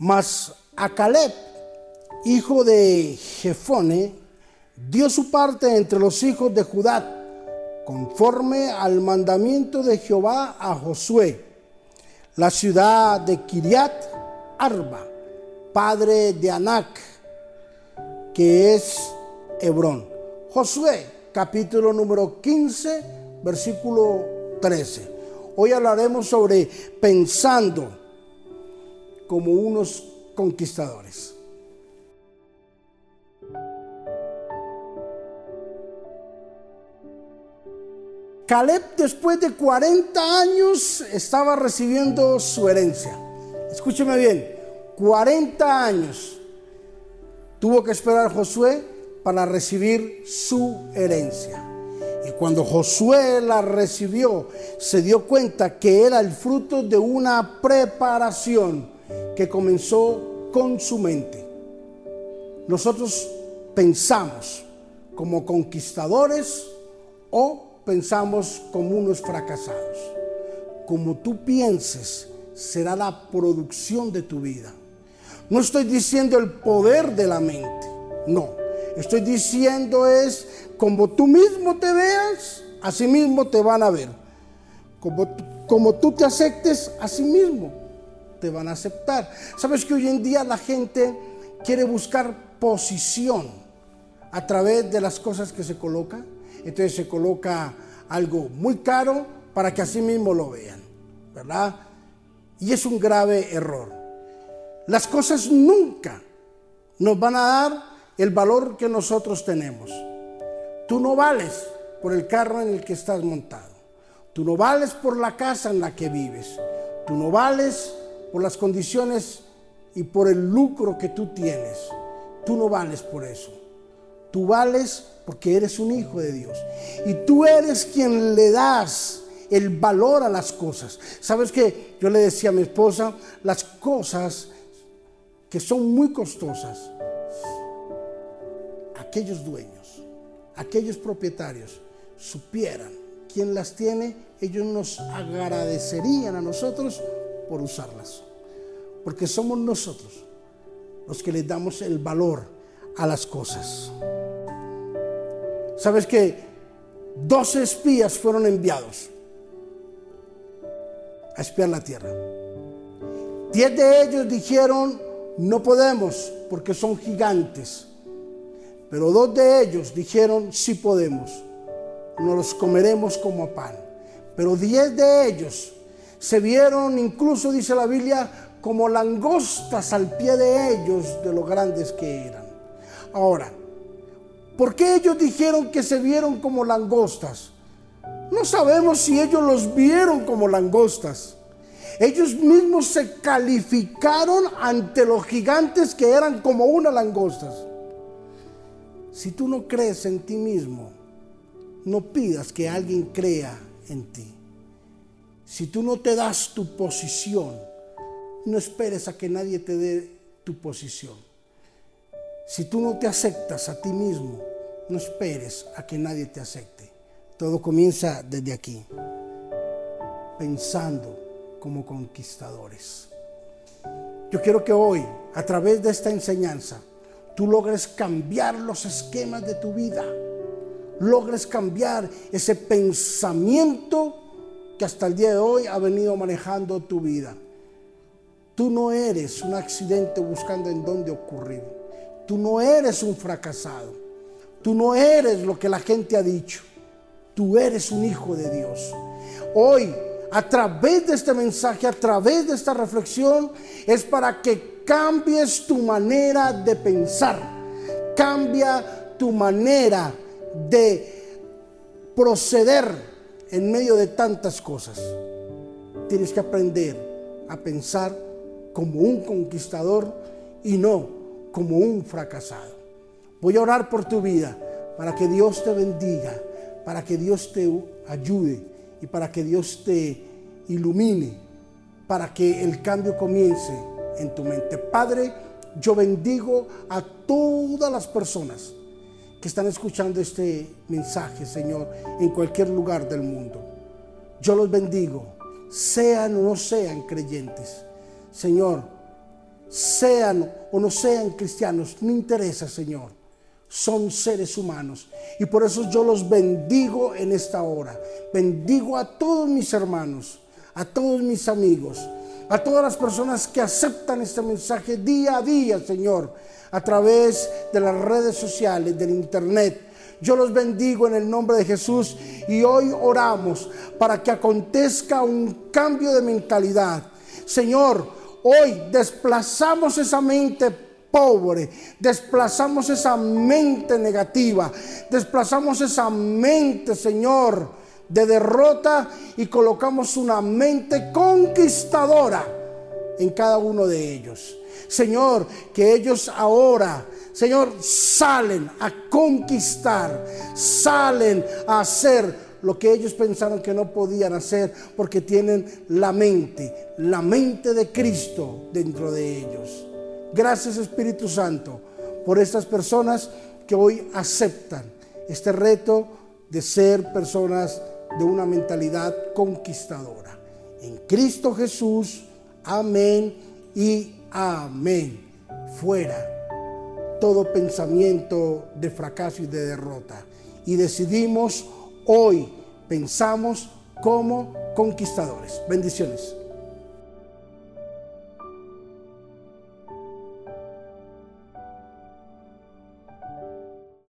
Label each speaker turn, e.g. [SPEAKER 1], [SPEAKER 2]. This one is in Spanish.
[SPEAKER 1] Mas a Caleb, hijo de Jefone, dio su parte entre los hijos de Judá, conforme al mandamiento de Jehová a Josué, la ciudad de Kiriat Arba, padre de Anac, que es Hebrón. Josué, capítulo número 15, versículo 13. Hoy hablaremos sobre pensando como unos conquistadores. Caleb después de 40 años estaba recibiendo su herencia. Escúcheme bien, 40 años tuvo que esperar Josué para recibir su herencia. Y cuando Josué la recibió, se dio cuenta que era el fruto de una preparación que comenzó con su mente. Nosotros pensamos como conquistadores o pensamos como unos fracasados. Como tú pienses, será la producción de tu vida. No estoy diciendo el poder de la mente, no. Estoy diciendo es como tú mismo te veas, así mismo te van a ver. Como, como tú te aceptes, así mismo te van a aceptar. Sabes que hoy en día la gente quiere buscar posición a través de las cosas que se coloca. Entonces se coloca algo muy caro para que así mismo lo vean, ¿verdad? Y es un grave error. Las cosas nunca nos van a dar el valor que nosotros tenemos. Tú no vales por el carro en el que estás montado. Tú no vales por la casa en la que vives. Tú no vales por las condiciones y por el lucro que tú tienes. Tú no vales por eso. Tú vales porque eres un hijo de Dios. Y tú eres quien le das el valor a las cosas. ¿Sabes qué? Yo le decía a mi esposa, las cosas que son muy costosas, aquellos dueños, aquellos propietarios supieran quién las tiene, ellos nos agradecerían a nosotros por usarlas. Porque somos nosotros los que les damos el valor a las cosas. ¿Sabes que 12 espías fueron enviados a espiar la tierra? Diez de ellos dijeron, no podemos porque son gigantes. Pero dos de ellos dijeron, sí podemos, nos los comeremos como pan. Pero diez de ellos se vieron, incluso dice la Biblia, como langostas al pie de ellos de lo grandes que eran. Ahora, ¿por qué ellos dijeron que se vieron como langostas? No sabemos si ellos los vieron como langostas. Ellos mismos se calificaron ante los gigantes que eran como una langostas. Si tú no crees en ti mismo, no pidas que alguien crea en ti. Si tú no te das tu posición, no esperes a que nadie te dé tu posición. Si tú no te aceptas a ti mismo, no esperes a que nadie te acepte. Todo comienza desde aquí, pensando como conquistadores. Yo quiero que hoy, a través de esta enseñanza, tú logres cambiar los esquemas de tu vida, logres cambiar ese pensamiento que hasta el día de hoy ha venido manejando tu vida. Tú no eres un accidente buscando en dónde ocurrir. Tú no eres un fracasado. Tú no eres lo que la gente ha dicho. Tú eres un hijo de Dios. Hoy, a través de este mensaje, a través de esta reflexión, es para que cambies tu manera de pensar. Cambia tu manera de proceder en medio de tantas cosas. Tienes que aprender a pensar como un conquistador y no como un fracasado. Voy a orar por tu vida para que Dios te bendiga, para que Dios te ayude y para que Dios te ilumine, para que el cambio comience en tu mente. Padre, yo bendigo a todas las personas que están escuchando este mensaje, Señor, en cualquier lugar del mundo. Yo los bendigo, sean o no sean creyentes. Señor, sean o no sean cristianos, no interesa, Señor. Son seres humanos. Y por eso yo los bendigo en esta hora. Bendigo a todos mis hermanos, a todos mis amigos, a todas las personas que aceptan este mensaje día a día, Señor, a través de las redes sociales, del internet. Yo los bendigo en el nombre de Jesús y hoy oramos para que acontezca un cambio de mentalidad. Señor, hoy desplazamos esa mente pobre, desplazamos esa mente negativa, desplazamos esa mente, Señor, de derrota y colocamos una mente conquistadora en cada uno de ellos. Señor, que ellos ahora, Señor, salen a conquistar, salen a hacer lo que ellos pensaron que no podían hacer porque tienen la mente, la mente de Cristo dentro de ellos. Gracias Espíritu Santo por estas personas que hoy aceptan este reto de ser personas de una mentalidad conquistadora. En Cristo Jesús, amén y amén. Fuera todo pensamiento de fracaso y de derrota. Y decidimos hoy, pensamos como conquistadores. Bendiciones.